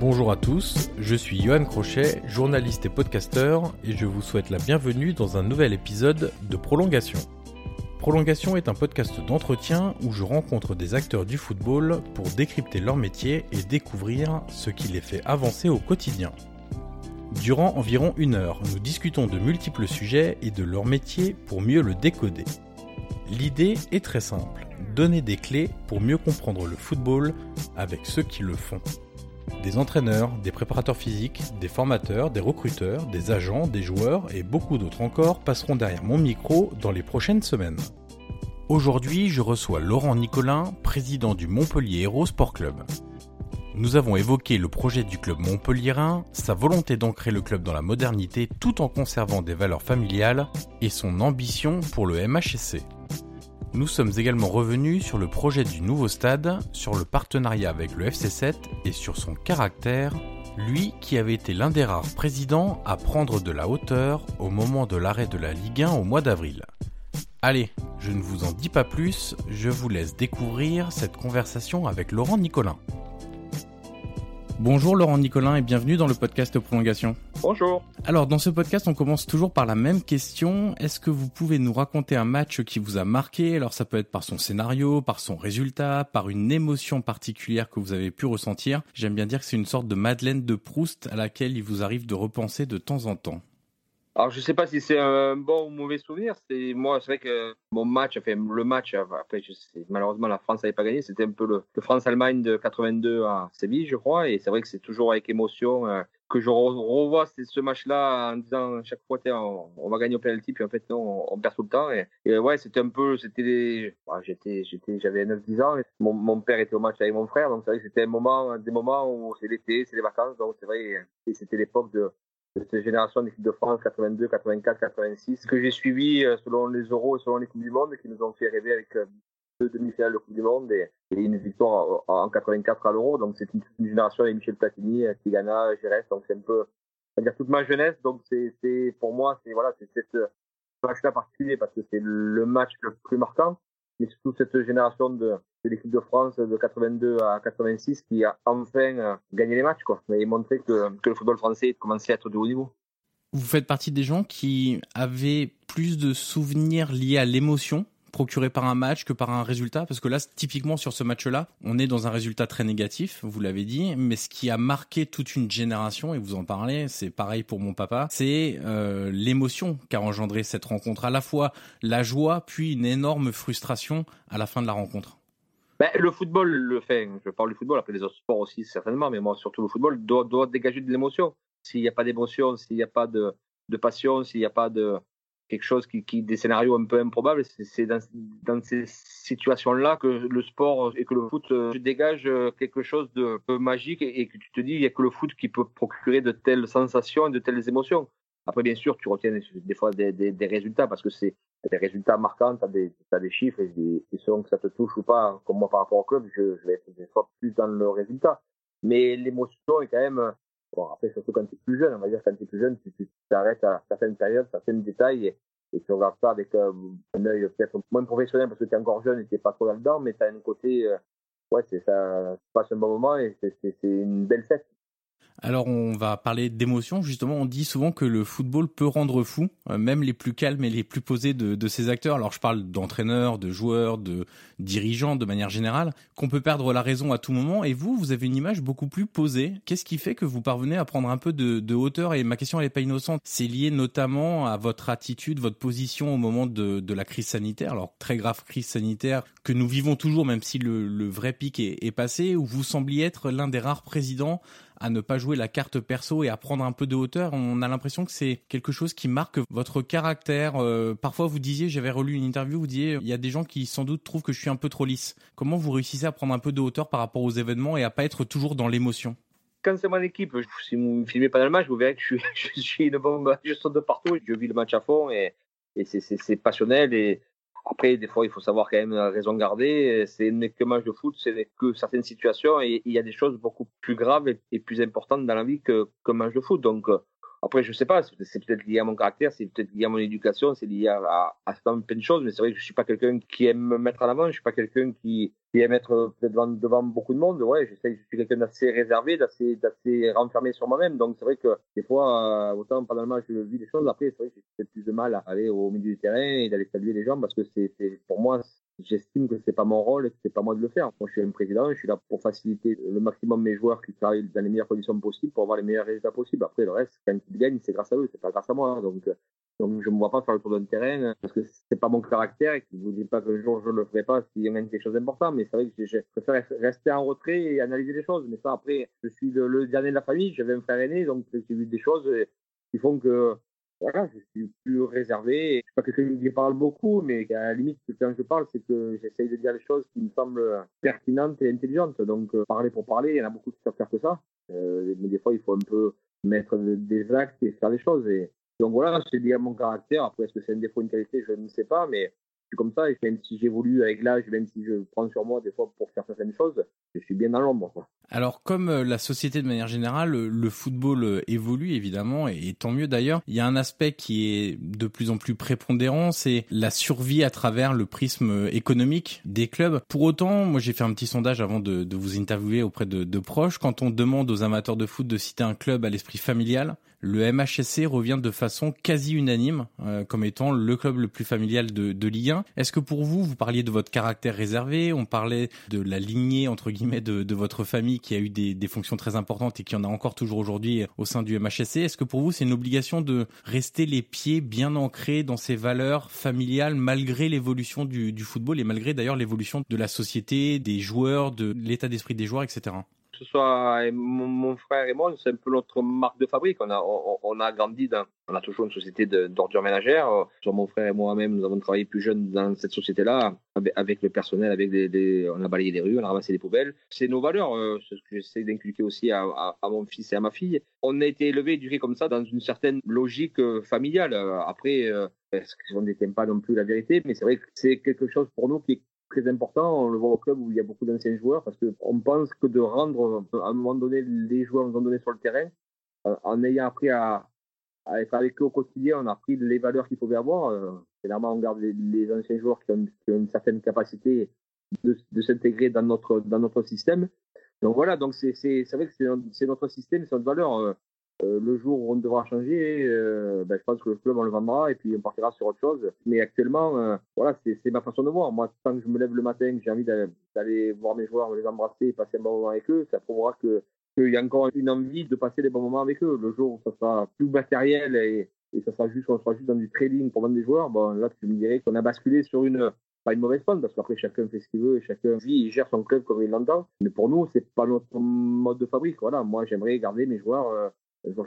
Bonjour à tous, je suis Johan Crochet, journaliste et podcasteur, et je vous souhaite la bienvenue dans un nouvel épisode de Prolongation. Prolongation est un podcast d'entretien où je rencontre des acteurs du football pour décrypter leur métier et découvrir ce qui les fait avancer au quotidien. Durant environ une heure, nous discutons de multiples sujets et de leur métier pour mieux le décoder. L'idée est très simple, donner des clés pour mieux comprendre le football avec ceux qui le font. Des entraîneurs, des préparateurs physiques, des formateurs, des recruteurs, des agents, des joueurs et beaucoup d'autres encore passeront derrière mon micro dans les prochaines semaines. Aujourd'hui, je reçois Laurent Nicolin, président du Montpellier Hero Sport Club. Nous avons évoqué le projet du club montpelliérain, sa volonté d'ancrer le club dans la modernité tout en conservant des valeurs familiales et son ambition pour le MHSC. Nous sommes également revenus sur le projet du nouveau stade, sur le partenariat avec le FC7 et sur son caractère, lui qui avait été l'un des rares présidents à prendre de la hauteur au moment de l'arrêt de la Ligue 1 au mois d'avril. Allez, je ne vous en dis pas plus, je vous laisse découvrir cette conversation avec Laurent Nicolin. Bonjour Laurent Nicolin et bienvenue dans le podcast Prolongation. Bonjour. Alors dans ce podcast on commence toujours par la même question. Est-ce que vous pouvez nous raconter un match qui vous a marqué? Alors ça peut être par son scénario, par son résultat, par une émotion particulière que vous avez pu ressentir. J'aime bien dire que c'est une sorte de Madeleine de Proust à laquelle il vous arrive de repenser de temps en temps. Alors, je sais pas si c'est un bon ou mauvais souvenir. C'est moi, c'est vrai que mon match, enfin le match, après, malheureusement, la France n'avait pas gagné. C'était un peu le, le France-Allemagne de 82 à Séville, je crois. Et c'est vrai que c'est toujours avec émotion euh, que je re- revois ce match-là en disant chaque fois, on, va gagner au penalty, puis en fait, non, on, perd tout le temps. Et, et ouais, c'était un peu, c'était, bah, j'étais, j'avais 9-10 ans. Mon, père était au match avec mon frère, donc c'est vrai que c'était un moment, des moments où c'est l'été, c'est les vacances, donc c'est vrai, c'était l'époque de de cette génération d'équipe de France 82, 84, 86, que j'ai suivi euh, selon les euros et selon les Coupes du Monde, qui nous ont fait rêver avec euh, deux demi-finales de Coupe du Monde et, une victoire en, en 84 à l'euro. Donc c'est une, une génération avec Michel Platini, euh, Tigana, Gérès. Donc c'est un peu, on va dire toute ma jeunesse. Donc c'est, pour moi, c'est voilà, c'est cette euh, ce match-là particulier parce que c'est le match le plus marquant. Mais surtout cette génération de, de l'équipe de France de 82 à 86 qui a enfin euh, gagné les matchs quoi, et montré que, que le football français commençait à être de haut niveau. Vous faites partie des gens qui avaient plus de souvenirs liés à l'émotion procurée par un match que par un résultat? Parce que là, typiquement sur ce match-là, on est dans un résultat très négatif, vous l'avez dit, mais ce qui a marqué toute une génération, et vous en parlez, c'est pareil pour mon papa, c'est euh, l'émotion qu'a engendré cette rencontre, à la fois la joie, puis une énorme frustration à la fin de la rencontre. Ben, le football le fait. Je parle du football, après les autres sports aussi certainement, mais moi surtout le football doit, doit dégager de l'émotion. S'il n'y a pas d'émotion, s'il n'y a pas de, de passion, s'il n'y a pas de quelque chose qui, qui des scénarios un peu improbables, c'est- dans, ces situations-là que le sport et que le foot euh, dégage euh, quelque chose de magique et, et que tu te dis il n'y a que le foot qui peut procurer de telles sensations et de telles émotions. Après, bien sûr, tu retiens des, fois des, résultats parce que c'est des résultats marquants, tu as des, chiffres et, et selon que ça te touche ou pas, comme moi par rapport au club, je, vais être des fois plus dans le résultat. Mais l'émotion est quand même, bon, après, surtout quand tu es plus jeune, on va dire quand tu es plus jeune, tu t'arrêtes à certaines périodes, certains détails et, tu regardes ça avec euh, un œil peut-être moins professionnel parce que tu es encore jeune et tu pas trop là-dedans, mais tu as un côté, euh, ouais, c'est ça, tu passes un bon moment et c'est une belle fête. Alors on va parler d'émotion. Justement, on dit souvent que le football peut rendre fou, euh, même les plus calmes et les plus posés de, de ses acteurs. Alors je parle d'entraîneurs, de joueurs, de dirigeants de manière générale, qu'on peut perdre la raison à tout moment. Et vous, vous avez une image beaucoup plus posée. Qu'est-ce qui fait que vous parvenez à prendre un peu de, de hauteur? Et ma question elle est pas innocente. C'est lié notamment à votre attitude, votre position au moment de, de, la crise sanitaire. Alors très grave crise sanitaire que nous vivons toujours, même si le, le vrai pic est, est passé, où vous sembliez être l'un des rares présidents à ne pas jouer la carte perso et à prendre un peu de hauteur. On a l'impression que c'est quelque chose qui marque votre caractère. Euh, parfois, vous disiez, j'avais relu une interview, vous disiez, il y a des gens qui sans doute trouvent que je suis un peu trop lisse. Comment vous réussissez à prendre un peu de hauteur par rapport aux événements et à pas être toujours dans l'émotion? Quand c'est mon équipe, si vous ne me filmez pas dans le match, vous verrez que je suis, une bombe, je saute de partout, je vis le match à fond et, c'est passionnel après, des fois, il faut savoir quand même raison garder. C'est n'est que match de foot, c'est que certaines situations et il y a des choses beaucoup plus graves et, plus importantes dans la vie que qu'un match de foot. Donc, après, je sais pas, c'est peut-être lié à mon caractère, c'est peut-être lié à mon éducation, c'est lié à, à, à, plein de choses, mais c'est vrai que je suis pas quelqu'un qui aime me mettre en avant, je suis pas quelqu'un qui, qui aime être devant, devant beaucoup de monde. Ouais, je sais que je suis quelqu'un d'assez réservé, d'assez, d'assez renfermé sur moi-même, donc c'est vrai que des fois, euh, autant pendant le match, je vis des choses, après, c'est vrai que j'ai peut-être plus de mal à aller au milieu du terrain et d'aller saluer les gens parce que c'est, pour moi, j'estime que c'est pas mon rôle et que c'est pas moi de le faire. Moi, je suis un président, je suis là pour faciliter le maximum mes joueurs qui travaillent dans les meilleures conditions possibles pour avoir les meilleurs résultats possibles. Après, le reste, quand ils gagnent, c'est grâce à eux, c'est pas grâce à moi. Donc, donc, je me vois pas faire le tour d'un terrain parce que c'est pas mon caractère et que je vous dis pas qu'un jour je le ferai pas s'il y a quelque chose d'important. Mais c'est vrai que je préfère rester en retrait et analyser les choses. Mais ça, après, je suis le, dernier de la famille, j'avais un frère aîné, donc j'ai vu des choses qui font que voilà, je suis plus réservé. Je suis pas quelqu'un qui parle beaucoup, mais à la limite, quand je parle, c'est que j'essaye de dire les choses qui me semblent pertinentes et intelligentes. Donc, euh, parler pour parler, il y en a beaucoup qui savent faire que ça. Euh, mais des fois, il faut un peu mettre des actes et faire les choses. Et donc voilà, c'est lié à mon caractère. Après, est-ce que c'est un défaut, une qualité, je ne sais pas, mais suis comme ça, et même si j'évolue avec l'âge, même si je prends sur moi des fois pour faire certaines choses, je suis bien dans l'ombre. Alors, comme euh, la société de manière générale, le football euh, évolue évidemment, et tant mieux d'ailleurs, il y a un aspect qui est de plus en plus prépondérant, c'est la survie à travers le prisme euh, économique des clubs. Pour autant, moi j'ai fait un petit sondage avant de, de vous interviewer auprès de, de proches, quand on demande aux amateurs de foot de citer un club à l'esprit familial, le MHSC revient de façon quasi unanime euh, comme étant le club le plus familial de, de Ligue 1. Est-ce que pour vous, vous parliez de votre caractère réservé, on parlait de la lignée entre guillemets de, de votre famille qui a eu des, des, fonctions très importantes et qui en a encore toujours aujourd'hui au sein du MHSC. Est-ce que pour vous, c'est une obligation de rester les pieds bien ancrés dans ces valeurs familiales malgré l'évolution du, du football et malgré d'ailleurs l'évolution de la société, des joueurs, de l'état d'esprit des joueurs, etc ce soit mon, frère et moi, c'est un peu notre marque de fabrique. On a, on, a grandi dans, on a toujours une société d'ordures ménagères. Soit mon frère et moi-même, nous avons travaillé plus jeunes dans cette société-là, avec, le personnel, avec des, on a balayé des rues, on a ramassé des poubelles. C'est nos valeurs, euh, c'est ce que j'essaie d'inculquer aussi à, mon fils et à ma fille. On a été élevés, éduqués comme ça, dans une certaine logique euh, familiale. Après, euh, on n'était pas non plus la vérité, mais c'est vrai que c'est quelque chose pour nous qui est très important. On le voit au club où il y a beaucoup d'anciens joueurs parce qu'on pense que de rendre à un moment donné les joueurs un moment donné sur le terrain, euh, en ayant appris à, être avec eux au quotidien, on a appris les valeurs qu'il pouvait avoir. Euh, généralement, on garde les, anciens joueurs qui ont, ont, une certaine capacité de, s'intégrer dans notre, dans notre système. Donc voilà, donc c'est vrai que c'est notre système, c'est notre valeur. Euh, le jour où on devra changer, euh, ben, je pense que le club on le vendra et puis on partira sur autre chose. Mais actuellement, euh, voilà, c'est ma façon de voir. Moi, tant que je me lève le matin, j'ai envie d'aller voir mes joueurs, les embrasser, passer un bon moment avec eux, ça prouvera que qu'il y a encore une envie de passer des bons moments avec eux. Le jour où ça sera plus matériel et, et ça sera juste, on sera juste dans du trading pour vendre des joueurs, bon, là, tu me dirais qu'on a basculé sur une, pas une mauvaise pente, parce qu'après, chacun fait ce qu'il veut et chacun vit et gère son club comme il l'entend. Mais pour nous, c'est pas notre mode de fabrique. Voilà, moi, j'aimerais garder mes joueurs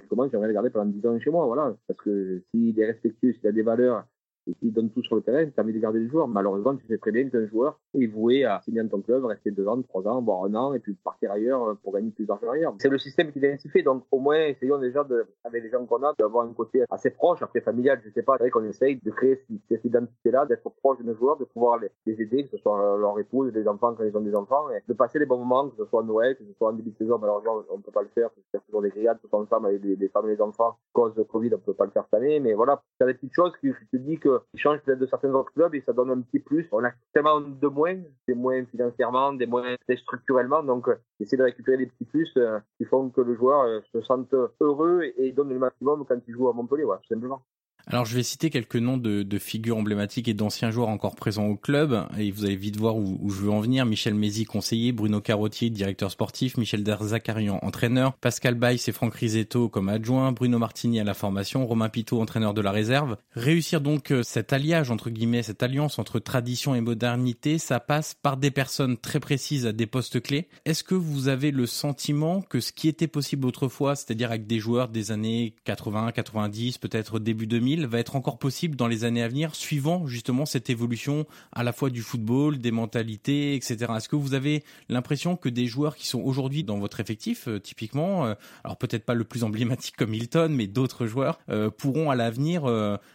commence, j'aimerais le garder pendant 10 ans chez moi, voilà. Parce que s'il est respectueux, s'il a des valeurs, et qui donne tout sur le terrain, tu as envie de garder le joueur. Malheureusement, tu sais très bien qu'un joueur est voué à signer dans ton club, rester deux ans, trois ans, voire un an, et puis partir ailleurs pour gagner plus d'argent ailleurs. C'est le système qui est ainsi fait. Donc, au moins, essayons déjà de, avec les gens qu'on a, d'avoir un côté assez proche, après familial, je sais pas. C'est vrai qu'on essaye de créer cette identité-là, d'être proche de nos joueurs, de pouvoir les, aider, que ce soit leur épouse, les enfants quand ils ont des enfants, et de passer les bons moments, que ce soit Noël, que ce soit en début de saison. Malheureusement, on peut pas le faire, parce qu'il y a toujours des grillades tous ensemble avec les, femmes et les enfants. À cause de Covid, on peut pas le faire cette année, mais voilà, c'est des petites choses je te dis que qu'ils changent peut-être de certains autres clubs et ça donne un petit plus. On a tellement de moins, des moins financièrement, des moins structurellement, donc essayer de récupérer des petits plus qui font que le joueur se sente heureux et donne le maximum quand il joue à Montpellier, voilà, tout simplement. Alors je vais citer quelques noms de, de figures emblématiques et d'anciens joueurs encore présents au club, et vous allez vite voir où, où je veux en venir. Michel Mézi, conseiller, Bruno Carottier, directeur sportif, Michel Derzakarian, entraîneur, Pascal Baïs et Franck Risetto comme adjoint, Bruno Martini à la formation, Romain Pitot, entraîneur de la réserve. Réussir donc euh, cet alliage, entre guillemets, cette alliance entre tradition et modernité, ça passe par des personnes très précises à des postes clés. Est-ce que vous avez le sentiment que ce qui était possible autrefois, c'est-à-dire avec des joueurs des années 80, 90, peut-être début 2000, va être encore possible dans les années à venir, suivant justement cette évolution à la fois du football, des mentalités, etc. Est-ce que vous avez l'impression que des joueurs qui sont aujourd'hui dans votre effectif, euh, typiquement, euh, alors peut-être pas le plus emblématique comme Hilton, mais d'autres joueurs euh, pourront à l'avenir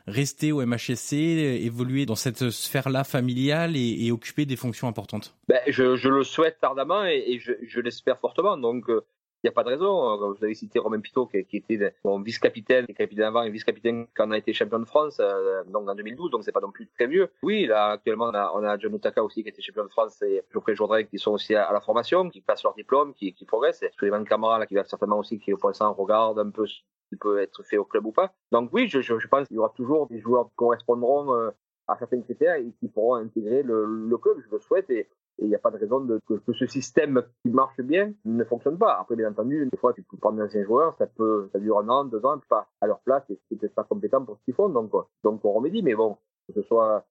rester au MHSC, évoluer dans cette sphère-là familiale et, occuper des fonctions importantes? Ben, je, le souhaite ardemment et, je, je l'espère fortement. Donc n'y a pas de raison. Vous avez cité Romain Pitot, qui, était mon vice-capitaine, capitaine avant et vice-capitaine quand on a été champion de France, euh, donc en 2012, donc c'est pas non plus très vieux. Oui, là, actuellement, on a, John Utaka aussi, qui était champion de France, et Geoffrey Jourdain, qui sont aussi à, la formation, qui passent leur diplôme, qui, qui progressent. Et Suleiman Camara, là, qui va certainement aussi, qui, pour l'instant, regarde un peu ce qui peut être fait au club ou pas. Donc oui, je, pense qu'il y aura toujours des joueurs qui correspondront euh, à certains critères et qui pourront intégrer le, club. Je le souhaite et il n'y a pas de raison que, ce système qui marche bien ne fonctionne pas. Après, bien entendu, des fois, tu peux prendre un ancien joueur, ça peut, ça dure un an, deux ans, pas à leur place, et c'est peut-être pas compétent pour ce qu'ils font, donc, donc on remédie. Mais bon, que ce soit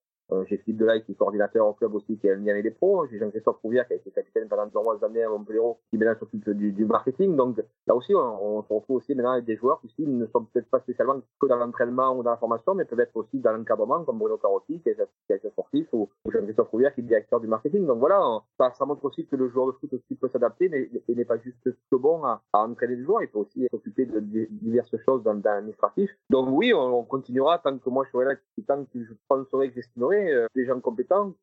j'ai Philippe Delay qui est coordinateur au club aussi, qui un lien avec les pros. J'ai Jean-Christophe Rouvière qui a été capitaine pendant nombreuses années à Montpellier, qui maintenant s'occupe du, du, marketing. Donc là aussi, on, on, se retrouve aussi maintenant avec des joueurs qui ne sont peut-être pas spécialement que dans l'entraînement ou dans la formation, mais peuvent être aussi dans l'encadrement, comme Bruno Carotti, qui est directeur sportif, ou, Jean-Christophe Rouvière qui est directeur du marketing. Donc voilà, ça, montre aussi que le joueur de foot aussi peut s'adapter, mais il n'est pas juste bon à, entraîner des joueurs, il peut aussi s'occuper de, diverses choses dans, dans l'administratif. Donc oui, on, on, continuera tant que moi je serai là, tant que je penserai que j'estimerai euh, des gens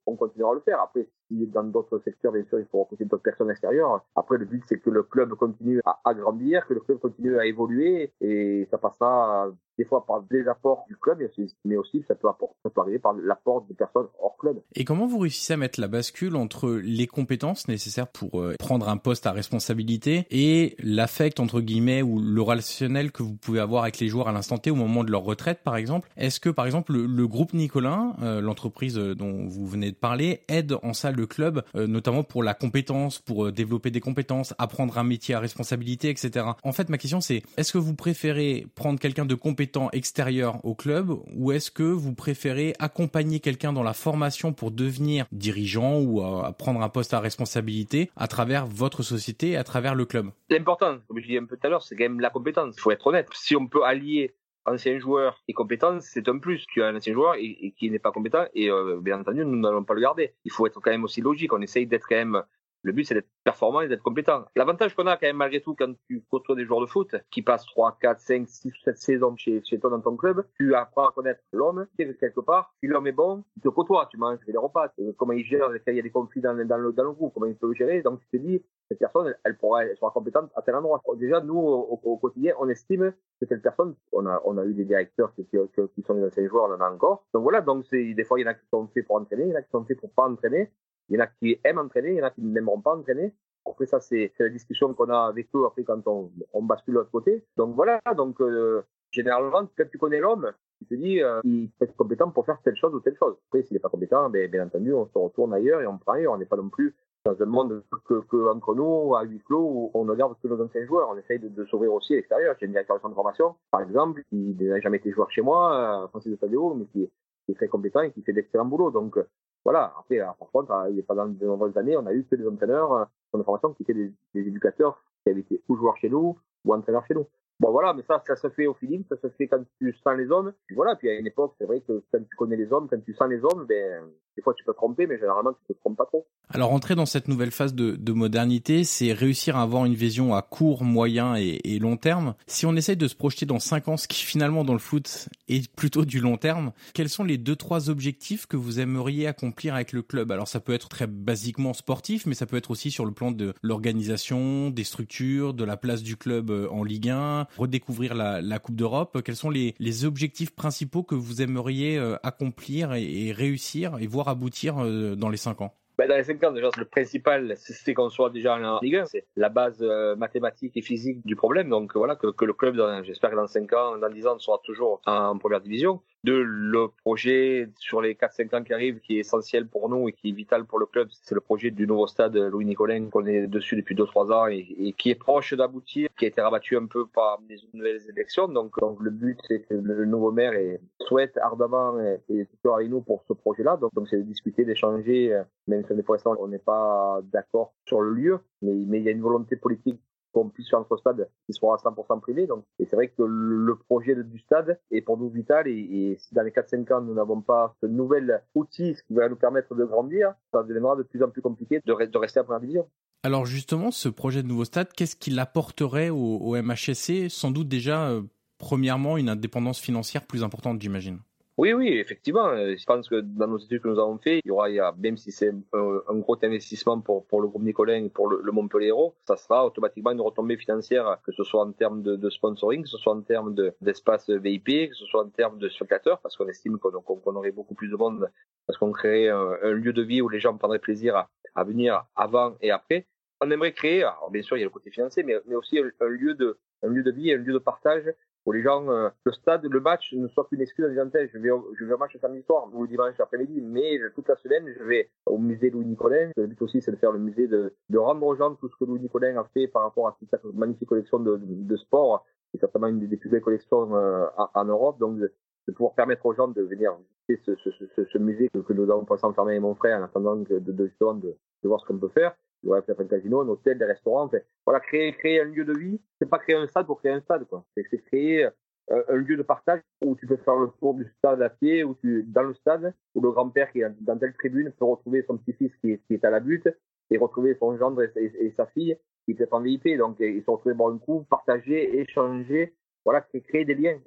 on continuera à le faire. Après, si dans d'autres secteurs, bien sûr, il faut recruter d'autres personnes extérieures. Après, le but, c'est que le club continue à, grandir, que le club continue à évoluer, et ça passera des fois par des apports du club, mais aussi ça peut, ça arriver par l'apport des personnes hors club. Et comment vous réussissez à mettre la bascule entre les compétences nécessaires pour euh, prendre un poste à responsabilité et l'affect entre guillemets ou le relationnel que vous pouvez avoir avec les joueurs à l'instant T au moment de leur retraite par exemple? Est-ce que par exemple le, groupe Nicolin, euh, l'entreprise euh, dont vous venez de parler, aide en salle de club notamment pour la compétence, pour développer des compétences, apprendre un métier à responsabilité, etc. En fait ma question c'est est-ce que vous préférez prendre quelqu'un de compétent extérieur au club ou est-ce que vous préférez accompagner quelqu'un dans la formation pour devenir dirigeant ou prendre un poste à responsabilité à travers votre société, à travers le club? C'est important, comme je disais un peu tout à l'heure, c'est quand même la compétence. Il faut être honnête. Si on peut allier ancien joueur et compétent, c'est un plus. Tu as un ancien joueur et, qui n'est pas compétent et euh, bien entendu, nous n'allons pas le garder. Il faut être quand même aussi logique. On essaye d'être quand même le but, c'est d'être performant et d'être compétent. L'avantage qu'on a quand même malgré tout quand tu côtoies des joueurs de foot qui passent 3, 4, 5, 6, 7 saisons chez, chez toi dans ton club, tu apprends à connaître l'homme, quelque part, si l'homme est bon, tu te côtoies, tu manges des repas, comment il gère, il y a des conflits dans, dans, le, dans le groupe, comment il peut le gérer, donc tu te dis, cette personne, elle, pourra, elle sera compétente à tel endroit. Déjà, nous, au, quotidien, on estime que cette personne, on a, on a eu des directeurs qui, qui, qui sont des anciens joueurs, on en a encore. Donc voilà, donc des fois, il y en a qui sont faits pour entraîner, il y en a qui sont faits pour pas entraîner. Il y en a qui aiment entraîner, il y en a qui n'aimeront pas entraîner. Après ça, c'est la discussion qu'on a avec eux après quand on, bascule de l'autre côté. Donc voilà, donc euh, généralement, quand tu connais l'homme, tu te dis, euh, il peut être compétent pour faire telle chose ou telle chose. Après, s'il n'est pas compétent, ben, bien entendu, on se retourne ailleurs et on prend ailleurs. On n'est pas non plus dans un monde que, entre nous, à huis clos, où on ne garde que nos anciens joueurs. On essaye de, s'ouvrir aussi à l'extérieur. J'ai une directeur de formation, par exemple, qui n'a jamais été joueur chez moi, euh, Francis de Tadeo, mais qui, qui, est très compétent et qui fait d'excellents boulots. Donc, voilà. Après, par contre, euh, il y a pas de nombreuses années, on a eu que des entraîneurs euh, de formation qui étaient des, des, éducateurs qui avaient été ou joueurs chez nous ou entraîneurs chez nous. Bon voilà, mais ça, ça se fait au feeling, ça se fait quand tu sens les hommes. Puis voilà, puis à une époque, c'est vrai que quand tu connais les hommes, quand tu sens les hommes, ben Des fois, tu peux tromper, mais généralement, tu te trompes pas trop. Alors, entrer dans cette nouvelle phase de, de modernité, c'est réussir à avoir une vision à court, moyen et, long terme. Si on essaye de se projeter dans 5 ans, ce qui finalement dans le foot est plutôt du long terme, quels sont les deux trois objectifs que vous aimeriez accomplir avec le club? Alors, ça peut être très basiquement sportif, mais ça peut être aussi sur le plan de l'organisation, des structures, de la place du club euh, en Ligue 1, redécouvrir la, Coupe d'Europe. Quels sont les, les, objectifs principaux que vous aimeriez euh, accomplir et, et réussir et voir aboutir euh, dans les 5 ans ben dans les 5 ans, déjà, le principal, c'est qu'on soit déjà en Ligue 1. C'est la base euh, mathématique et physique du problème. Donc voilà, que, que le club, j'espère que dans 5 ans, dans 10 ans, sera toujours en première division de le projet sur les 4-5 ans qui arrivent qui est essentiel pour nous et qui est vital pour le club, c'est le projet du nouveau stade Louis Nicolin qu'on est dessus depuis 2-3 ans et, qui est proche d'aboutir, qui a été rabattu un peu par des nouvelles élections. Donc, le but c'est que le nouveau maire souhaite ardemment et, et toujours avec nous pour ce projet-là. Donc c'est de discuter, d'échanger, même si pour l'instant on n'est pas d'accord sur le lieu, mais, mais il y a une volonté politique qu'on puisse faire notre stade qui soit à 100% privé. Et c'est vrai que le projet du stade est pour nous vital et, si dans les 4-5 ans nous n'avons pas ce nouvel outil, ce qui va nous permettre de grandir, ça deviendra de plus en plus compliqué de, de rester à première division. Alors justement, ce projet de nouveau stade, qu'est-ce qu'il apporterait au, au MHSC Sans doute déjà, euh, premièrement, une indépendance financière plus importante, j'imagine. Oui, oui, effectivement. Euh, je pense que dans nos études que nous avons fait, il y aura, même si c'est un, gros investissement pour, pour le groupe Nicolin et pour le, le Montpellier ça sera automatiquement une retombée financière, que ce soit en termes de, sponsoring, que ce soit en termes d'espace VIP, que ce soit en termes de spectateurs, parce qu'on estime qu'on aurait beaucoup plus de monde, parce qu'on créerait un, lieu de vie où les gens prendraient plaisir à, venir avant et après. On aimerait créer, alors bien sûr il y a le côté financier, mais, aussi un lieu de un lieu de vie, un lieu de partage pour les gens, euh, le stade, le match ne soit qu'une excuse en je vais, je vais au match samedi soir ou le dimanche après-midi, mais toute la semaine, je vais au musée Louis Nicolin. Le but aussi, c'est de faire le musée, de, rendre aux gens tout ce que Louis Nicolin a fait par rapport à toute cette magnifique collection de, de, sport, et certainement une des plus belles collections euh, en, Europe. Donc, de, pouvoir permettre aux gens de venir visiter ce, musée que, que, nous avons pensé enfermer avec mon frère en attendant de, de, de, de voir ce qu'on peut faire aurait peut-être un casino, un hôtel, des restaurants. Voilà, créer, créer un lieu de vie, c'est pas créer un stade pour créer un stade, quoi. C'est créer euh, un lieu de partage où tu peux faire le tour du stade à pied, où tu, dans le stade, où le grand-père qui est dans telle tribune peut retrouver son petit-fils qui qui est à la butte et retrouver son gendre et, sa fille qui peut-être en VIP. Donc, ils se retrouvent boire un coup, partager, échanger, voilà, créer des liens.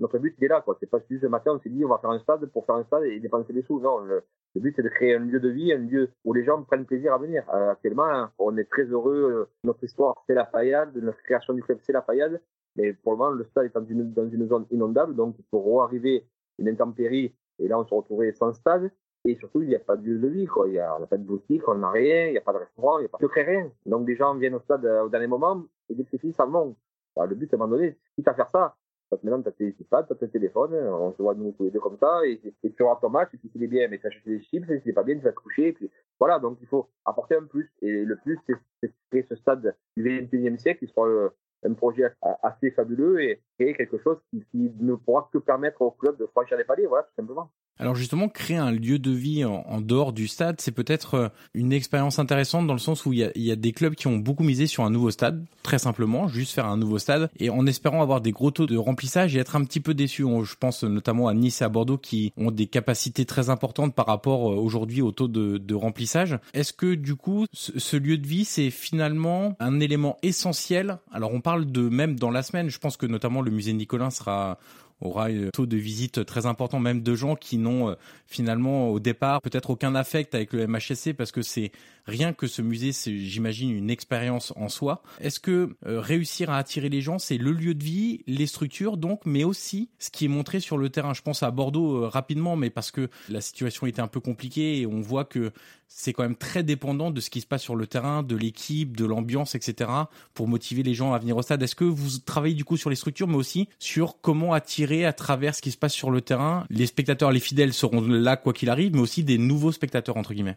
Notre but, il est là, quoi. C'est pas juste le matin, on s'est dit, on va faire un stade pour faire un stade et dépenser des sous. Non, le, but, c'est de créer un lieu de vie, un lieu où les gens prennent plaisir à venir. Euh, actuellement, on est très heureux. Euh, notre histoire, c'est la paillade. Notre création du club, c'est la paillade. Mais pour le moment, le stade est dans une, zone inondable, donc faut arriver une intempérie, et là on se retrouverait sans stade. Et surtout, il n'y a pas de lieu de vie, quoi. Il y a, pas de boutique, on n'a rien, il n'y a pas de restaurant, il n'y a pas de rien. Donc, des gens viennent au stade euh, au dernier moment, et dès que c'est ça monte. Le but, à un moment donné, quitte à faire ça, maintenant, tu as tes iPads, tu as tes téléphones, on se voit nous tous les deux comme ça, et, tu auras ton match, et puis s'il est bien, mais tu achètes des chips, et pas bien, tu vas te coucher, puis voilà, donc il faut apporter un plus. Et le plus, c'est créer ce stade du 21e siècle qui soit euh, un projet assez fabuleux et créer quelque chose qui, qui, ne pourra que permettre au club de franchir les paliers, voilà, tout simplement. Alors justement, créer un lieu de vie en, dehors du stade, c'est peut-être euh, une expérience intéressante dans le sens où il y, a, des clubs qui ont beaucoup misé sur un nouveau stade, très simplement, juste faire un nouveau stade, et en espérant avoir des gros taux de remplissage et être un petit peu déçus. Je pense notamment à Nice et à Bordeaux qui ont des capacités très importantes par rapport euh, aujourd'hui au taux de, remplissage. Est-ce que du coup, ce, lieu de vie, c'est finalement un élément essentiel? Alors on parle de même dans la semaine, je pense que notamment le musée Nicolin sera aura un taux de visite très important, même de gens qui n'ont euh, finalement au départ peut-être aucun affect avec le MHSC parce que c'est rien que ce musée, c'est j'imagine une expérience en soi. Est-ce que euh, réussir à attirer les gens, c'est le lieu de vie, les structures donc, mais aussi ce qui est montré sur le terrain? Je pense à Bordeaux euh, rapidement, mais parce que la situation était un peu compliquée et on voit que c'est quand même très dépendant de ce qui se passe sur le terrain, de l'équipe, de l'ambiance, etc. pour motiver les gens à venir au stade. Est-ce que vous travaillez du coup sur les structures, mais aussi sur comment attirer à travers ce qui se passe sur le terrain? Les spectateurs, les fidèles seront là quoi qu'il arrive, mais aussi des nouveaux spectateurs entre guillemets.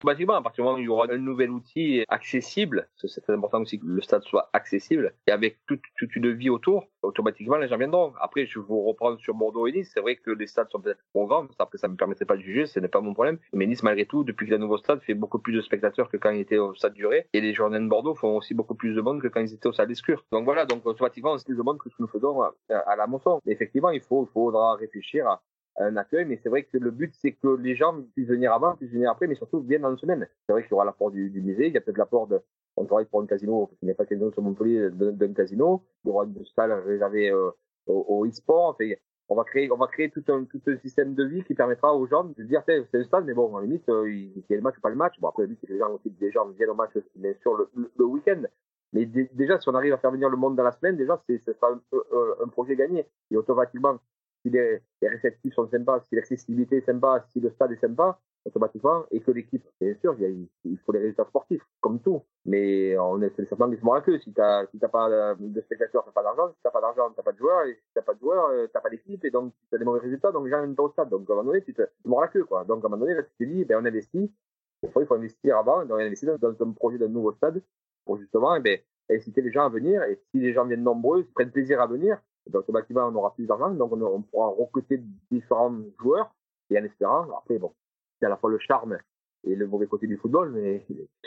Automatiquement, à partir du moment où il y aura un nouvel outil accessible, c'est très important aussi que le stade soit accessible, et avec toute, une vie autour, automatiquement les gens viendront. Après, je vous reprends sur Bordeaux et Nice, c'est vrai que les stades sont peut-être trop grands, après ça ne me permettrait pas de juger, ce n'est pas mon problème, mais Nice malgré tout, depuis que le nouveau stade fait beaucoup plus de spectateurs que quand il était au stade duré, et les journées de Bordeaux font aussi beaucoup plus de monde que quand ils étaient au stade d'Escure. Donc voilà, donc automatiquement on se plus de monde que ce que nous faisons à, la Mosson. Mais effectivement, il, il faudra réfléchir à un accueil, mais c'est vrai que le but, c'est que les gens puissent venir avant, puissent venir après, mais surtout viennent dans une semaine. C'est vrai qu'il y aura l'apport du, du musée, il y a peut-être l'apport de, on travaille pour un casino, il n'y a pas quelqu'un sur Montpellier d'un casino, il y aura une salle réservée euh, au, au e-sport, on va créer, on va créer tout un, tout un système de vie qui permettra aux gens de dire, c'est un stade, mais bon, en limite, euh, il y a le match ou pas le match. Bon, après, le but, c'est que les gens viennent au match, bien sûr, le, le, week-end. Mais déjà, si on arrive à faire venir le monde dans la semaine, déjà, c'est, ce sera un projet gagné. Et automatiquement, si les, les réceptifs sont sympas, si l'accessibilité est sympa, si le stade est sympa, automatiquement, et que l'équipe, bien sûr, il, faut les résultats sportifs, comme tout. Mais on est, c'est serpent qui. Si t'as, si t'as pas de spectateurs, t'as pas d'argent. Si t'as pas d'argent, t'as pas de joueurs. Et si t'as pas de joueurs, t'as pas d'équipe. Et donc, t'as des mauvais résultats. Donc, les gens viennent pas au stade. Donc, à un moment donné, tu te, mords la queue. Donc, à un moment donné, là, tu te dis, ben, on investit. Des il faut investir avant. Donc, on investit dans, dans un projet d'un nouveau stade pour justement, eh ben, inciter les gens à venir. Et si les gens viennent nombreux, prennent plaisir à venir, donc automatiquement on aura plus d'argent, donc on, on, pourra recruter différents joueurs et en espérant, après bon, c'est à la fois le charme et le mauvais côté du football, mais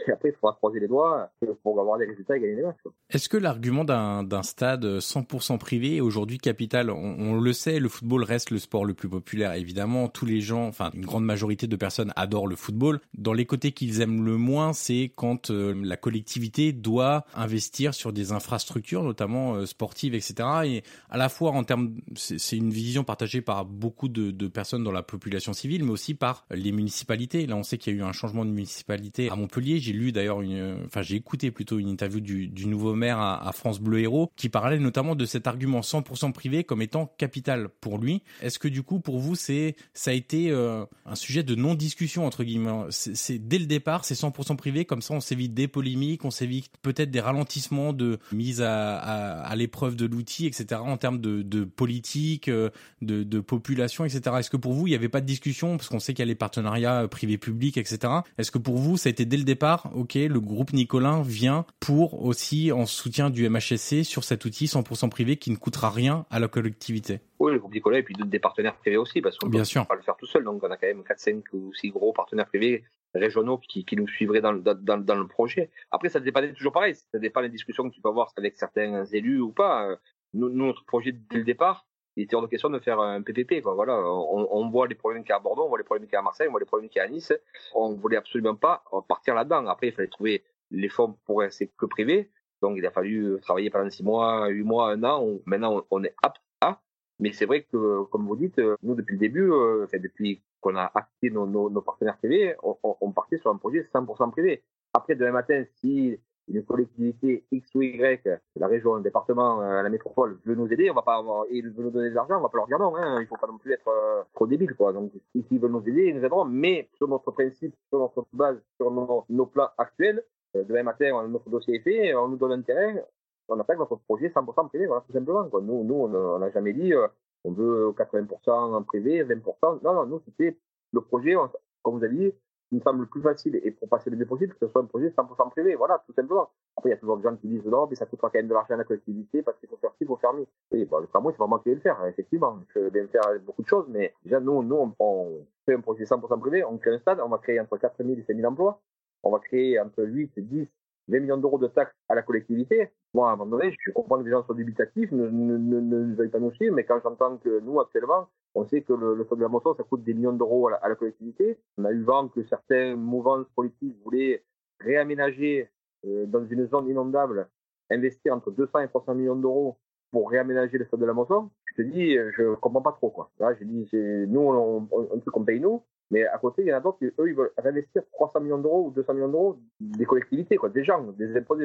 après il faudra croiser les doigts pour avoir des résultats et gagner des matchs. Est-ce que l'argument d'un stade 100% privé est aujourd'hui capital on, le sait, le football reste le sport le plus populaire, évidemment, tous les gens, enfin une grande majorité de personnes adorent le football. Dans les côtés qu'ils aiment le moins, c'est quand euh, la collectivité doit investir sur des infrastructures, notamment euh, sportives, etc. Et à la fois en termes, c'est une vision partagée par beaucoup de, de personnes dans la population civile, mais aussi par les municipalités. Là, on sait qu'il y a eu un changement de municipalité à Montpellier. J'ai lu d'ailleurs une, enfin j'ai écouté plutôt une interview du, nouveau maire à, France Bleu Héros qui parlait notamment de cet argument 100% privé comme étant capital pour lui. Est-ce que du coup pour vous c'est ça a été euh, un sujet de non discussion entre guillemets? C'est dès le départ c'est 100% privé comme ça on s'évite des polémiques, on s'évite peut-être des ralentissements de mise à, l'épreuve de l'outil etc. En termes de, politique, euh, de, de population etc. Est-ce que pour vous il n'y avait pas de discussion? Parce qu'on sait qu'il y a les partenariats privé-public etc. Est-ce que pour vous, ça a été dès le départ, ok, le groupe Nicolin vient pour aussi en soutien du MHSC sur cet outil 100% privé qui ne coûtera rien à la collectivité? Oui, le groupe Nicolin et puis des partenaires privés aussi, parce qu'on ne peut pas le faire tout seul. Donc on a quand même 4, 5 ou 6 gros partenaires privés régionaux qui, qui nous suivraient dans, dans, dans, le projet. Après, ça dépend toujours pareil, ça dépend des discussions que tu peux avoir avec certains élus ou pas. Nous, notre projet dès le départ, il était hors de question de faire un PPP. Quoi. Voilà, on, on voit les problèmes qu'il y a à Bordeaux, on voit les problèmes qu'il y a à Marseille, on voit les problèmes qu'il y a à Nice. On voulait absolument pas partir là-dedans. Après, il fallait trouver les fonds pour rester que privé. Donc, il a fallu travailler pendant six mois, huit mois, un an. On, maintenant, on, est apte à. Mais c'est vrai que, comme vous dites, nous, depuis le début, euh, enfin, depuis qu'on a acté nos, nos, nos, partenaires privés, on, on, partait sur un projet 100% privé. Après, demain matin, si une collectivité X ou Y, la région, le département, la métropole veut nous aider, on va pas, ils veulent nous donner de l'argent, on va pas leur dire non, hein, il faut pas non plus être euh, trop débile, quoi. Donc, s'ils veulent nous aider, ils nous aideront, mais sur notre principe, sur notre base, sur nos, nos plans actuels, euh, demain matin, notre dossier est fait, on nous donne un terrain, on appelle notre projet 100% privé, voilà, tout simplement, quoi. Nous, on n'a jamais dit, euh, on veut 80% en privé, 20%. Non, non, nous, c'était le projet, comme vous avez dit, il me semble le plus facile et pour passer le mieux possible, que ce soit un projet 100% privé. Voilà, tout simplement. Après, il y a toujours des gens qui disent non, mais ça coûtera quand même de l'argent à la collectivité parce qu'il faut faire ci, il faut faire mieux. Oui, bon, le tramway, c'est vraiment qui vais le faire, effectivement. Je vais bien faire beaucoup de choses, mais déjà, nous, nous, on, fait un projet 100% privé, on crée un stade, on va créer entre 4 000 et 5 000 emplois. On va créer entre 8 et 10 20 millions d'euros de taxes à la collectivité. Moi, à un moment donné, je comprends que les gens soient dubitatifs, ne, ne, ne, pas nous suivre, mais quand j'entends que nous, actuellement, on sait que le, le de la moto, ça coûte des millions d'euros à, la collectivité. On a eu vent que certains mouvances politiques voulaient réaménager euh, dans une zone inondable, investir entre 200 et 300 millions d'euros pour réaménager le stade de la moto. Je te dis, je comprends pas trop, quoi. Là, j'ai dit, nous, on, on, on, on paye nous, mais à côté, il y en a d'autres qui, eux, ils veulent réinvestir 300 millions d'euros ou 200 millions d'euros des collectivités, quoi, des gens, des impôts.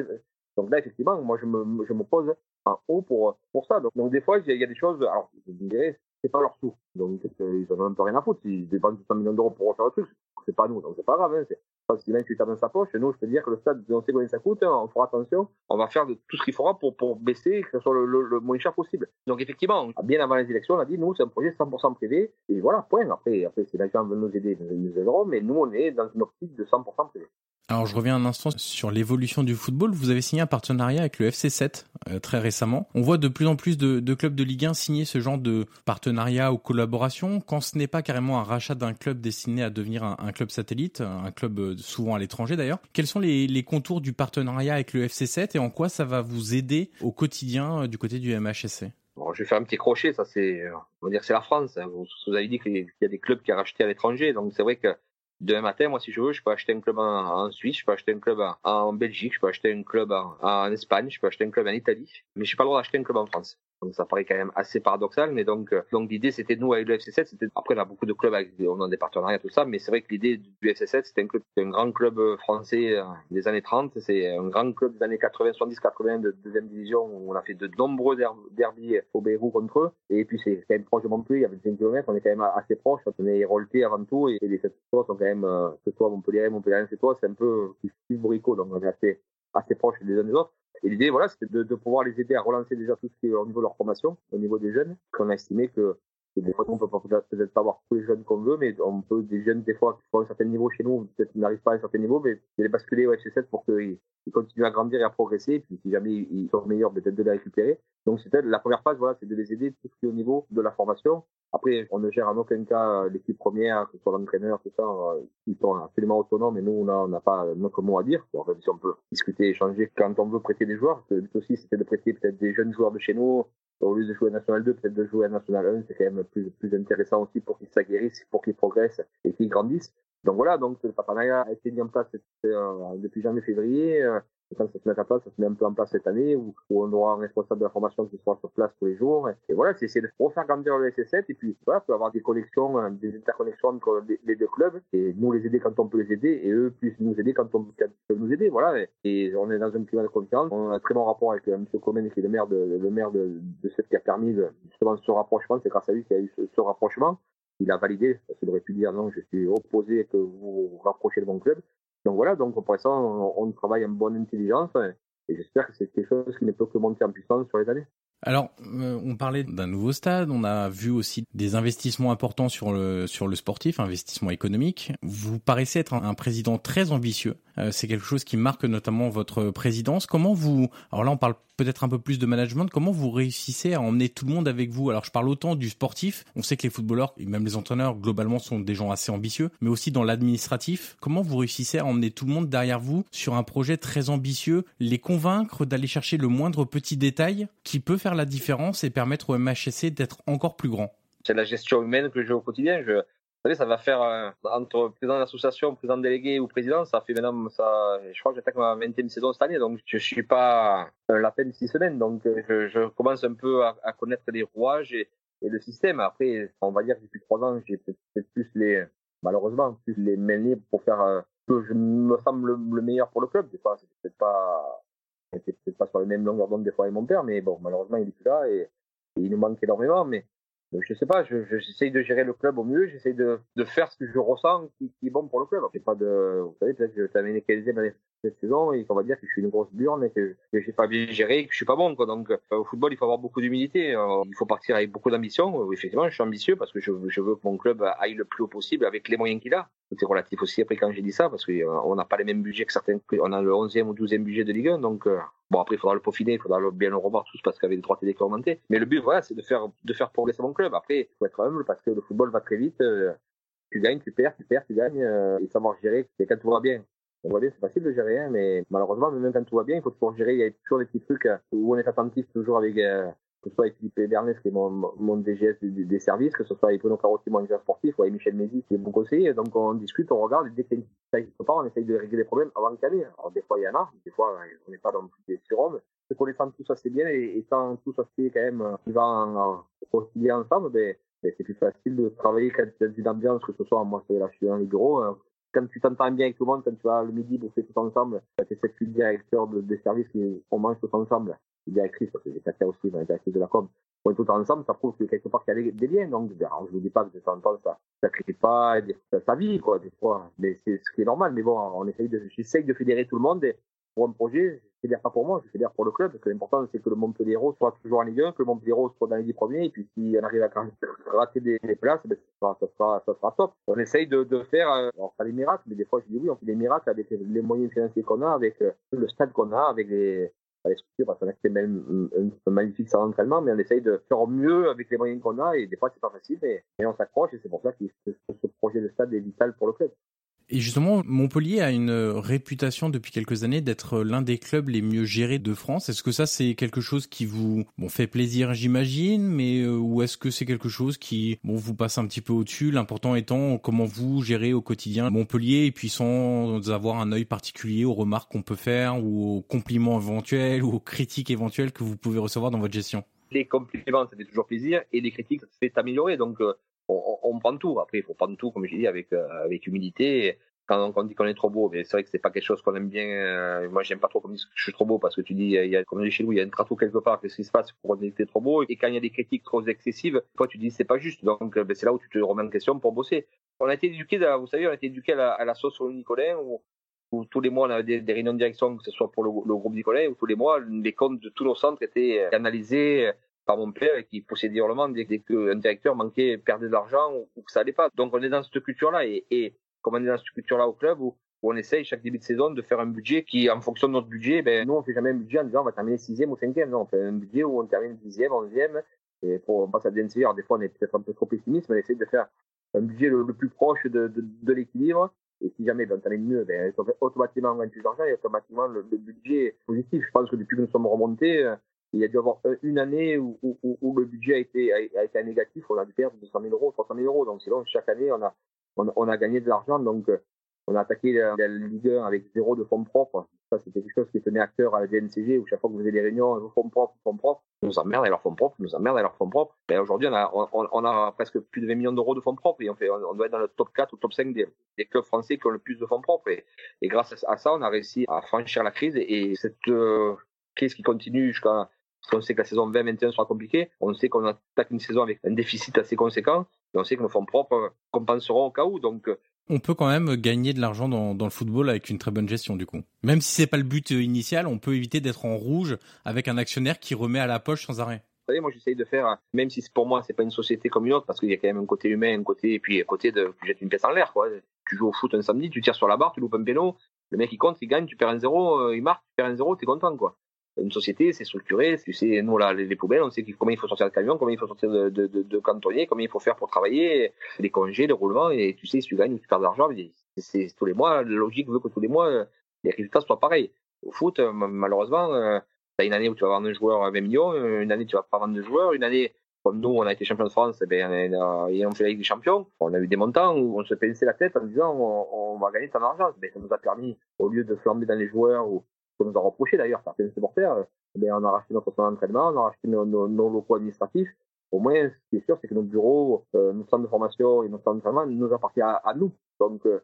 Donc là, effectivement, moi, je me, je me pose en haut pour, pour ça. Donc, des fois, il y a des choses, alors, je dirais, c'est pas leur sous. Donc, ils en ont un peu rien à foutre. Ils dépensent 200 millions d'euros pour refaire le truc. C'est pas nous, donc c'est pas grave. Hein. si même tu tapes dans sa poche, nous, je peux dire que le stade, on sait combien ça coûte, hein, on fera attention, on va faire de tout ce qu'il faudra pour, pour baisser, que ce soit le, le, moins cher possible. Donc, effectivement, bien avant les élections, on a dit, nous, c'est un projet 100% privé, et voilà, point. Après, après si les gens veulent nous aider, nous, nous aideront, mais nous, on est dans une optique de 100% privé. Alors je reviens un instant sur l'évolution du football. Vous avez signé un partenariat avec le FC7 euh, très récemment. On voit de plus en plus de, de, clubs de Ligue 1 signer ce genre de partenariat ou collaboration quand ce n'est pas carrément un rachat d'un club destiné à devenir un, un, club satellite, un club euh, souvent à l'étranger d'ailleurs. Quels sont les, les, contours du partenariat avec le FC7 et en quoi ça va vous aider au quotidien euh, du côté du MHSC Bon, je vais faire un petit crochet, ça c'est, on va dire c'est la France. Vous, vous avez dit qu'il y a des clubs qui racheté à l'étranger, donc c'est vrai que demain matin, moi, si je veux, je peux acheter un club en, Suisse, je peux acheter un club en, Belgique, je peux acheter un club en, Espagne, je peux acheter un club en Italie, mais je n'ai pas le droit d'acheter un club en France. Donc ça paraît quand même assez paradoxal, mais donc euh, donc l'idée c'était nous avec le FC7, c'était après on a beaucoup de clubs avec on a des partenariats tout ça, mais c'est vrai que l'idée du FC7 c'était un club, un grand club euh, français euh, des années 30, c'est un grand club des années 80, 70, 80 de deuxième division où on a fait de nombreux derbies au Beyrouth contre eux, et puis c'est quand même proche de Montpellier, il y a 25 km, on est quand même assez proche, on est Rolté avant tout, et les sept sont quand même ce toi Montpellier, Montpellier c'est toi, c'est un peu plus Borico, donc on est assez assez proches les uns des autres. Et l'idée, voilà, c'était de, pouvoir les aider à relancer déjà tout ce qui est au niveau de leur formation, au niveau des jeunes, qu'on a estimé que, des fois, on peut peut-être pas avoir tous les jeunes qu'on veut, mais on peut, des jeunes, des fois, qui font un certain niveau chez nous, peut-être n'arrivent pas à un certain niveau, mais les basculer au FC7 pour qu'ils continuent à grandir et à progresser, et puis si jamais ils sont meilleurs, peut-être de les récupérer. Donc, c'était la première phase, voilà, c'est de les aider tout ce qui est au niveau de la formation, après, on ne gère en aucun cas euh, l'équipe première, que ce soit l'entraîneur, tout ça. Euh, ils sont absolument autonomes et nous, on n'a pas notre mot à dire. Bon, fait, si on peut discuter, échanger quand on veut prêter des joueurs. Le but aussi, c'était de prêter peut-être des jeunes joueurs de chez nous. Au lieu de jouer à National 2, peut-être de jouer à National 1. C'est quand même plus, plus intéressant aussi pour qu'ils s'aguerrissent, pour qu'ils progressent et qu'ils grandissent. Donc voilà, donc le partenariat a été mis en place euh, depuis janvier-février quand ça se met en place, ça se met un peu en place cette année, où, on aura un responsable de la formation qui sera sur place tous les jours. Et, voilà, c'est essayer de refaire grandir le SS7, et puis voilà, peut avoir des connexions, euh, des interconnexions entre les, deux clubs, et nous les aider quand on peut les aider, et eux puissent nous aider quand on peut nous aider. Voilà, et, on est dans un climat de confiance. On a un très bon rapport avec euh, M. Comen, qui est le maire de, le maire de, de cette qui a permis justement ce rapprochement. C'est grâce à lui qu'il y a eu ce, rapprochement il a validé, parce qu'il aurait pu dire non, je suis opposé que vous vous rapprochez de mon club. Donc voilà, donc pour ça, on, travaille en bonne intelligence et j'espère que c'est quelque chose qui ne peut que monter en puissance sur les années. Alors, euh, on parlait d'un nouveau stade, on a vu aussi des investissements importants sur le sur le sportif, investissements économiques. Vous paraissez être un, président très ambitieux. Euh, c'est quelque chose qui marque notamment votre présidence. Comment vous Alors là, on parle peut-être un peu plus de management. Comment vous réussissez à emmener tout le monde avec vous? Alors, je parle autant du sportif. On sait que les footballeurs et même les entraîneurs globalement sont des gens assez ambitieux, mais aussi dans l'administratif. Comment vous réussissez à emmener tout le monde derrière vous sur un projet très ambitieux, les convaincre d'aller chercher le moindre petit détail qui peut faire la différence et permettre au MHSC d'être encore plus grand C'est la gestion humaine que je au quotidien. Vous savez, ça va faire euh, entre président d'association, président délégué ou président, ça fait maintenant, ça, je crois que j'attaque ma 20e saison cette année, donc je suis pas la peine six semaines, donc je, je, commence un peu à, connaître les rouages et, le système. Après, on va dire que depuis trois ans, j'ai peut-être plus les, malheureusement, plus les mains pour faire euh, que je me semble le, meilleur pour le club. Des fois, c'est pas n'était peut-être pas sur les mêmes longueurs d'onde des fois avec mon père, mais bon, malheureusement, il est plus là et, il nous manque énormément. Mais je sais pas, j'essaye de gérer le club au mieux, j'essaye de, de faire ce que je ressens qui, qui est bon pour le club. C'est pas de, vous savez, peut-être que je terminé 15 cette saison et qu'on va dire que je suis une grosse burne et que, que j'ai pas bien géré, que je suis pas bon. Donc, euh, au football, il faut avoir beaucoup d'humilité. Euh, il faut partir avec beaucoup d'ambition. Effectivement, je suis ambitieux parce que je, je veux que mon club aille le plus haut possible avec les moyens qu'il a. C'est relatif aussi après quand j'ai dit ça parce qu'on euh, n'a pas les mêmes budgets que certains. On a le 11e ou 12e budget de Ligue 1, donc bon après il faudra le peaufiner, il faudra bien le revoir tous parce qu'avec les droits télé qui augmenté. Mais le but voilà, c'est de faire de faire progresser mon club. Après, il faut être humble parce que le football va très vite. tu gagnes, tu perds, tu perds, tu gagnes et savoir gérer. C'est quand tout va bien, on voit bien, c'est facile de gérer, hein, mais malheureusement, même quand tout va bien, il faut toujours gérer. Il y a toujours des petits trucs euh, où on est attentif toujours avec, euh, que ce soit avec Philippe Bernès, qui est mon, mon DGS des, services, que ce soit avec Bruno Carotti, mon directeur sportif, ou avec Michel Mézi, qui est mon conseiller. Donc on discute, on regarde, et dès qu'il une pas, on essaye de régler les problèmes avant y ait. Alors des fois, il y en a, des fois, on n'est pas dans des surhommes. Se connaissant tout ça, c'est bien, et, et tout ça c'est quand même, il va en, en, ensemble, ben, ben, c'est plus facile de travailler quand il y a une ambiance, que ce soit, moi, c'est là, je suis dans les bureaux, quand tu t'entends bien avec tout le monde, quand tu vas le midi bouffer tout ensemble, tu es cette directeur de, des services qui on mange tout ensemble. directrices, parce que j'ai Katia aussi, les directrices de la com, on est tout ensemble, ça prouve que quelque part qu'il y a des liens. Donc, alors, je vous dis pas que de temps ça, ça crée pas sa vie, quoi, des fois. Mais c'est ce qui est normal. Mais bon, on essaye de, j'essaye de fédérer tout le monde. Pour un projet, je fédère pas pour moi, je fédère pour le club. Parce que l'important, c'est que le Montpellier soit toujours en Ligue 1, que le Montpellier soit dans les 10 premiers. Et puis, si on arrive à rater des, places, ben, ça, sera, ça, sera, top. On essaye de, de faire, euh, alors pas des miracles, mais des fois, je dis oui, on fait des miracles avec les moyens financiers qu'on a, avec euh, le stade qu'on a, avec les, structures, parce qu'on a fait même un, magnifique salon d'entraînement, mais on essaye de faire mieux avec les moyens qu'on a, et des fois c'est pas facile, mais, on s'accroche, et c'est pour ça que ce projet de stade est vital pour le club. Et justement, Montpellier a une réputation depuis quelques années d'être l'un des clubs les mieux gérés de France. Est-ce que ça, c'est quelque chose qui vous fait plaisir, j'imagine, mais euh, ou est-ce que c'est quelque chose qui vous passe un petit peu au-dessus? L'important étant comment vous gérez au quotidien Montpellier et puis sans avoir un œil particulier aux remarques qu'on peut faire ou aux compliments éventuels ou aux critiques éventuelles que vous pouvez recevoir dans votre gestion. Les compliments, ça fait toujours plaisir et les critiques, ça fait améliorer. Donc, euh, on, on, prend tout. Après, il faut prendre tout, comme j'ai dit, avec, euh, avec humilité. Quand on dit qu'on est trop beau, mais c'est vrai que c'est pas quelque chose qu'on aime bien. Euh, moi, j'aime pas trop qu'on dise que je suis trop beau parce que tu dis, il y a, comme on dit chez nous, il y a un tratou quelque part. Qu'est-ce qui se passe pour dire que t'es trop beau? Et quand il y a des critiques trop excessives, toi, tu dis c'est pas juste. Donc, euh, ben, c'est là où tu te remets en question pour bosser. On a été éduqué, vous savez, on a été éduqué à la, à la sauce sur le Nicolin où, tous les mois on avait des, des, réunions de direction, que ce soit pour le, le groupe Nicolin, où tous les mois les comptes de tous nos centres étaient analysés par mon père et qui possédait hurlement dès, dès qu'un directeur manquait, perdait de l'argent ou, que ça allait pas. Donc on est dans cette culture-là et, comme on est dans cette culture-là au club où, on essaye chaque début de saison de faire un budget qui, en fonction de notre budget, ben, nous on fait jamais un budget en disant on va terminer sixième ou cinquième. Non, on fait un budget où on termine dixième, onzième et pour on passe à DNC. Alors des fois on est peut-être un peu trop pessimiste, mais on essaie de faire un budget le, plus proche de l'équilibre. Et si jamais ben, on termine mieux, ben, automatiquement on gagne plus d'argent et automatiquement le, le budget est positif. Je pense que depuis que nous sommes remontés, euh, il y a dû avoir une année où, où, le budget a été, a, été négatif, on a dû perdre 200 000 euros, 300 000 euros. Donc, sinon, chaque année, on a, on, a gagné de l'argent. Donc, euh, on a attaqué la, la Ligue 1 avec zéro de fonds propres. Ça, c'était quelque chose qui tenait à cœur à la DNCG, où chaque fois que vous faisiez des réunions, fonds propres, fonds propres, nous emmerdent avec leurs fonds propres, nous emmerdent avec leurs fonds propres. Ben, aujourd'hui, on a, on, a presque plus de 20 millions d'euros de fonds propres et on, fait, on doit être dans le top 4 ou top 5 des, des clubs français qui ont le plus de fonds propres. Et, et, grâce à ça, on a réussi à franchir la crise et, cette euh, crise qui continue jusqu'à on sait que la saison 2021 sera compliquée. On sait qu'on attaque une saison avec un déficit assez conséquent. Et on sait que nos fonds propres compenseront au cas où. Donc, euh, on peut quand même gagner de l'argent dans, dans, le football avec une très bonne gestion du coup. Même si c'est pas le but euh, initial, on peut éviter d'être en rouge avec un actionnaire qui remet à la poche sans arrêt. Vous savez, moi j'essaye de faire, même si pour moi c'est pas une société comme une autre, parce qu'il y a quand même un côté humain, un côté et puis un côté de tu jettes une pièce en l'air quoi. Tu joues au foot un samedi, tu tires sur la barre, tu loupes un péno, le mec il compte, il gagne, tu perds un zéro, euh, il marque, tu perds un zéro, t'es content quoi une société, c'est structuré. Tu sais, nous, là, les, poubelles, on sait combien il faut sortir de camion, combien il faut sortir de, de, de, cantonniers, combien il faut faire pour travailler, les congés, les roulements, et tu sais, si tu gagnes tu perds de l'argent, c'est tous les mois, la logique veut que tous les mois, les résultats soient pareils. Au foot, malheureusement, euh, tu as une année où tu vas vendre un joueur à 20 millions, une année tu vas pas vendre de joueurs, une année, comme nous, on a été champion de France, et eh ben, on a fait la Ligue des Champions, on a eu des montants où on se pinçait la tête en disant on, on va gagner tant d'argent. Ça nous a permis, au lieu de flamber dans les joueurs ou qu'on nous a reproché d'ailleurs, certains supporters, mais on a racheté notre centre d'entraînement, on a racheté nos, nos, locaux administratifs. Au moins, ce qui est sûr, c'est que nos bureaux, euh, nos centres de formation et nos centres d'entraînement nous appartiennent à, nous. Donc, euh,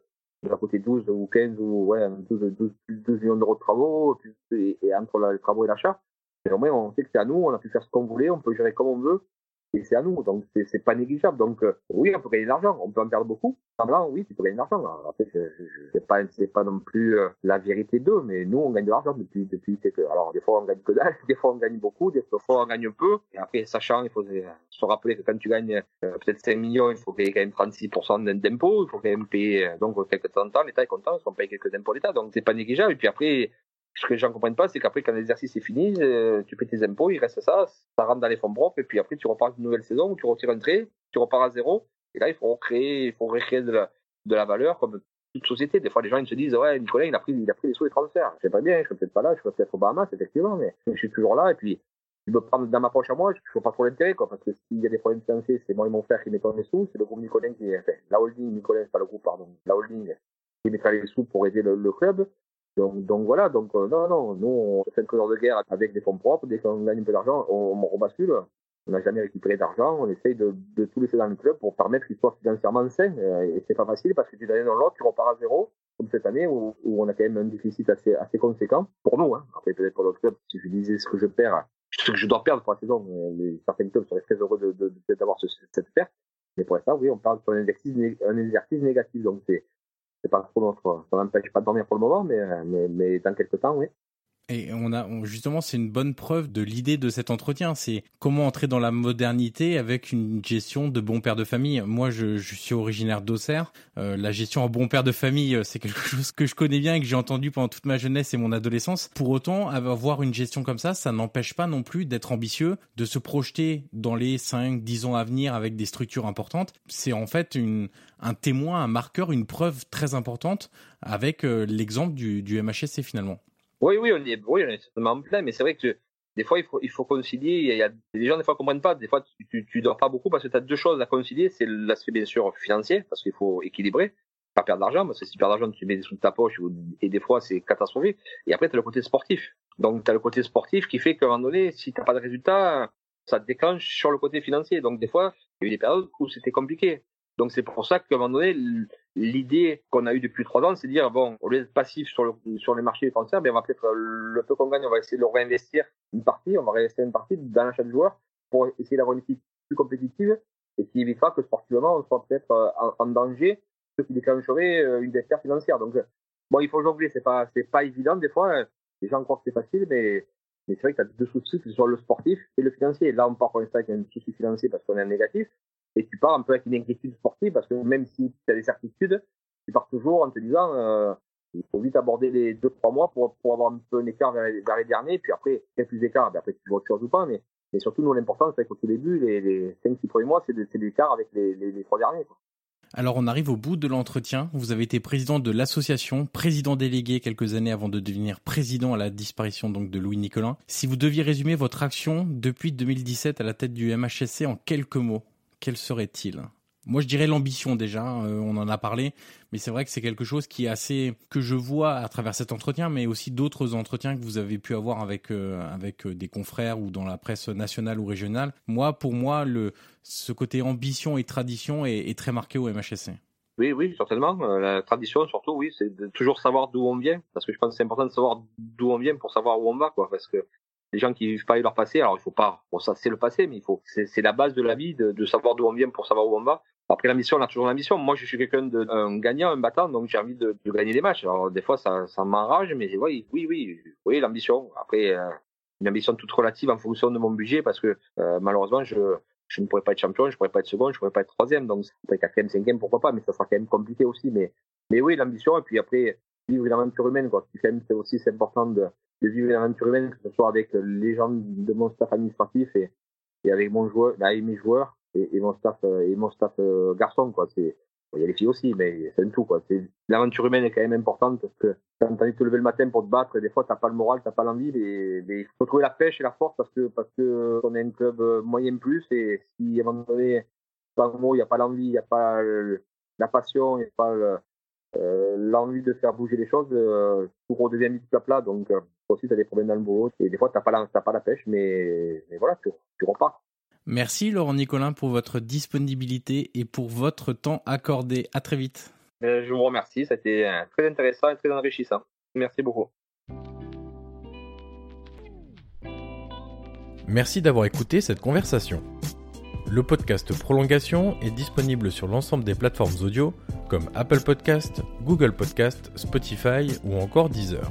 a coûté 12 ou 15 ou ouais, 12, 12, 12 millions d'euros de travaux, et, entre les travaux et l'achat. Mais au moins, on sait que c'est à nous, on a pu faire ce qu'on voulait, on peut gérer comme on veut et c'est à nous, donc c'est pas négligeable. Donc euh, oui, on peut gagner de l'argent, on peut en perdre beaucoup. Semblant, oui, tu peux gagner de l'argent. Après, c'est pas pas non plus euh, la vérité d'eux, mais nous on gagne de l'argent depuis depuis alors des fois on gagne que dalle, des fois on gagne beaucoup, des fois on gagne un peu. Et après, sachant, il faut se rappeler que quand tu gagnes euh, peut-être 5 millions, il faut payer quand même 36% d'impôts, il faut quand même payer donc quelques temps, l'État est content parce qu'on paye quelques impôts l'État, donc c'est pas négligeable. Et puis après ce que les gens comprennent pas, c'est qu'après, quand l'exercice est fini, euh, tu payes tes impôts, il reste ça, ça rentre dans les fonds propres, et puis après, tu repars une nouvelle saison tu retires un trait, tu repars à zéro, et là, il faut recréer, il faut recréer de la, de la valeur comme toute société. Des fois, les gens, ils se disent, ouais, Nicolas, il a pris, il a pris des sous et transferts. Je sais pas bien, je suis peut-être pas là, je suis peut-être au Bahamas, effectivement, mais je suis toujours là, et puis, je me prends dans ma poche à moi, je ne vois pas trop l'intérêt, quoi, parce que s'il y a des problèmes financiers, c'est moi et mon frère qui mettons les sous, c'est le groupe Nicolas qui, enfin, la holding, Nicolas, pas le groupe, pardon, la holding, qui mettra les sous pour aider le club. Donc, donc voilà, donc euh, non, non, nous on fait un trésor de guerre avec des fonds propres, dès qu'on gagne un peu d'argent, on, rebascule. On n'a jamais récupéré d'argent, on essaye de, de tout laisser dans le club pour permettre qu'il soit financièrement sain. Euh, et c'est pas facile parce que d'une année dans l'autre, tu repars à zéro, comme cette année où, on a quand même un déficit assez, conséquent pour nous. Hein. Après peut-être pour d'autres clubs, si je disais ce que je perds, ce que je dois perdre pour la saison. Les, certains clubs seraient très heureux d'avoir de, de, cette perte. Mais pour l'instant, oui, on parle sur un exercice, un exercice négatif. Donc, c'est, c'est pas trop notre, ça n'empêche pas de dormir pour le moment, mais, mais, mais dans quelques temps, oui. Et on a justement, c'est une bonne preuve de l'idée de cet entretien. C'est comment entrer dans la modernité avec une gestion de bon père de famille. Moi, je, je suis originaire d'Auxerre. Euh, la gestion en bon père de famille, c'est quelque chose que je connais bien et que j'ai entendu pendant toute ma jeunesse et mon adolescence. Pour autant, avoir une gestion comme ça, ça n'empêche pas non plus d'être ambitieux, de se projeter dans les 5, 10 ans à venir avec des structures importantes. C'est en fait une, un témoin, un marqueur, une preuve très importante avec euh, l'exemple du, du MHSC finalement. Oui, oui, on est, oui, on est certainement plein, mais c'est vrai que des fois, il faut, il faut concilier. Il y a, des gens, des fois, comprennent pas. Des fois, tu, tu, dors pas beaucoup parce que tu as deux choses à concilier. C'est l'aspect, bien sûr, financier, parce qu'il faut équilibrer, pas perdre d'argent, parce que si tu perds d'argent, tu mets des sous de ta poche, et des fois, c'est catastrophique. Et après, tu as le côté sportif. Donc, tu as le côté sportif qui fait qu'à un moment donné, si tu pas de résultat, ça te déclenche sur le côté financier. Donc, des fois, il y a eu des périodes où c'était compliqué. Donc c'est pour ça qu'à un moment donné, l'idée qu'on a eue depuis trois ans, c'est de dire bon, au lieu d'être passif sur, le, sur les marchés transferts, ben on va peut-être le peu qu'on gagne, on va essayer de le réinvestir une partie, on va réinvestir une partie dans l'achat de joueurs pour essayer d'avoir une équipe plus compétitive et qui évitera que sportivement on soit peut-être euh, en, danger, ce qui déclencherait euh, une dette financière. Donc bon, il faut jongler, c'est pas c'est pas évident des fois. Les gens croient que c'est facile, mais mais c'est vrai que tu as deux soucis, que ce soit le sportif et le financier. Là, on part pour l'instant avec un souci financier parce qu'on est en négatif et tu pars un peu avec une inquiétude sportive parce que même si tu as des certitudes, tu pars toujours en te disant euh, il faut vite aborder les deux trois mois pour, pour avoir un peu un écart vers, les derniers, puis après quelques écarts, ben après tu vois autre chose ou pas, mais, mais surtout nous l'important c'est qu'au tout début, les, les 5-6 premiers mois, c'est l'écart avec les, les, trois derniers. Alors on arrive au bout de l'entretien. Vous avez été président de l'association, président délégué quelques années avant de devenir président à la disparition donc de Louis Nicolin. Si vous deviez résumer votre action depuis 2017 à la tête du MHSC en quelques mots, quel serait-il? Moi, je dirais l'ambition déjà. Euh, on en a parlé, mais c'est vrai que c'est quelque chose qui est assez que je vois à travers cet entretien, mais aussi d'autres entretiens que vous avez pu avoir avec euh, avec euh, des confrères ou dans la presse nationale ou régionale. Moi, pour moi, le ce côté ambition et tradition est, très marqué au MHSC. Oui, oui, certainement. la tradition, surtout, oui, c'est de toujours savoir d'où on vient, parce que je pense que c'est important de savoir d'où on vient pour savoir où on va, quoi, parce que les gens qui vivent pas leur passé, alors il faut pas, bon ça c'est le passé, mais il faut, c'est la base de la vie de, savoir d'où on vient pour savoir où on va. Après la mission, on a toujours la mission. Moi, je suis quelqu'un de gagnant, un battant, donc j'ai envie de, gagner des matchs. Alors des fois, ça, ça m'enrage, mais oui, oui, oui, oui, l'ambition. Après, euh, une ambition toute relative en fonction de mon budget, parce que euh, malheureusement, je je ne pourrais pas être champion, je pourrais pas être second, je pourrais pas être troisième, donc après quatrième, cinquième, pourquoi pas, mais ça sera quand même compliqué aussi. Mais mais oui, l'ambition et puis après vivre une aventure humaine, quoi. C'est aussi important de de vivre une aventure humaine, que ce soit avec les gens de mon staff administratif et, et avec mon joueur, avec mes joueurs et, mon staff euh, et mon staff euh, garçon quoi. C'est il y a les filles aussi, mais c'est un tout quoi. C'est l'aventure humaine est quand même importante parce que quand t'as envie de te lever le matin pour te battre, des fois t'as pas le moral, t'as pas l'envie, mais, il faut trouver la pêche et la force parce que parce que on est un club euh, moyen plus et si à un moment donné, il n'y a pas l'envie, il n'y a pas la passion, il n'y a pas le, euh, l'envie de faire bouger les choses, euh, tout redevient vite à plat. Donc, euh, aussi, tu as des problèmes dans le boulot. Et des fois, tu n'as pas, la, pas la pêche, mais, mais voilà, tu, tu repars. Merci Laurent Nicolin pour votre disponibilité et pour votre temps accordé. À très vite. Je vous remercie, ça a été très intéressant et très enrichissant. Merci beaucoup. Merci d'avoir écouté cette conversation. Le podcast Prolongation est disponible sur l'ensemble des plateformes audio comme Apple Podcast, Google Podcast, Spotify ou encore Deezer.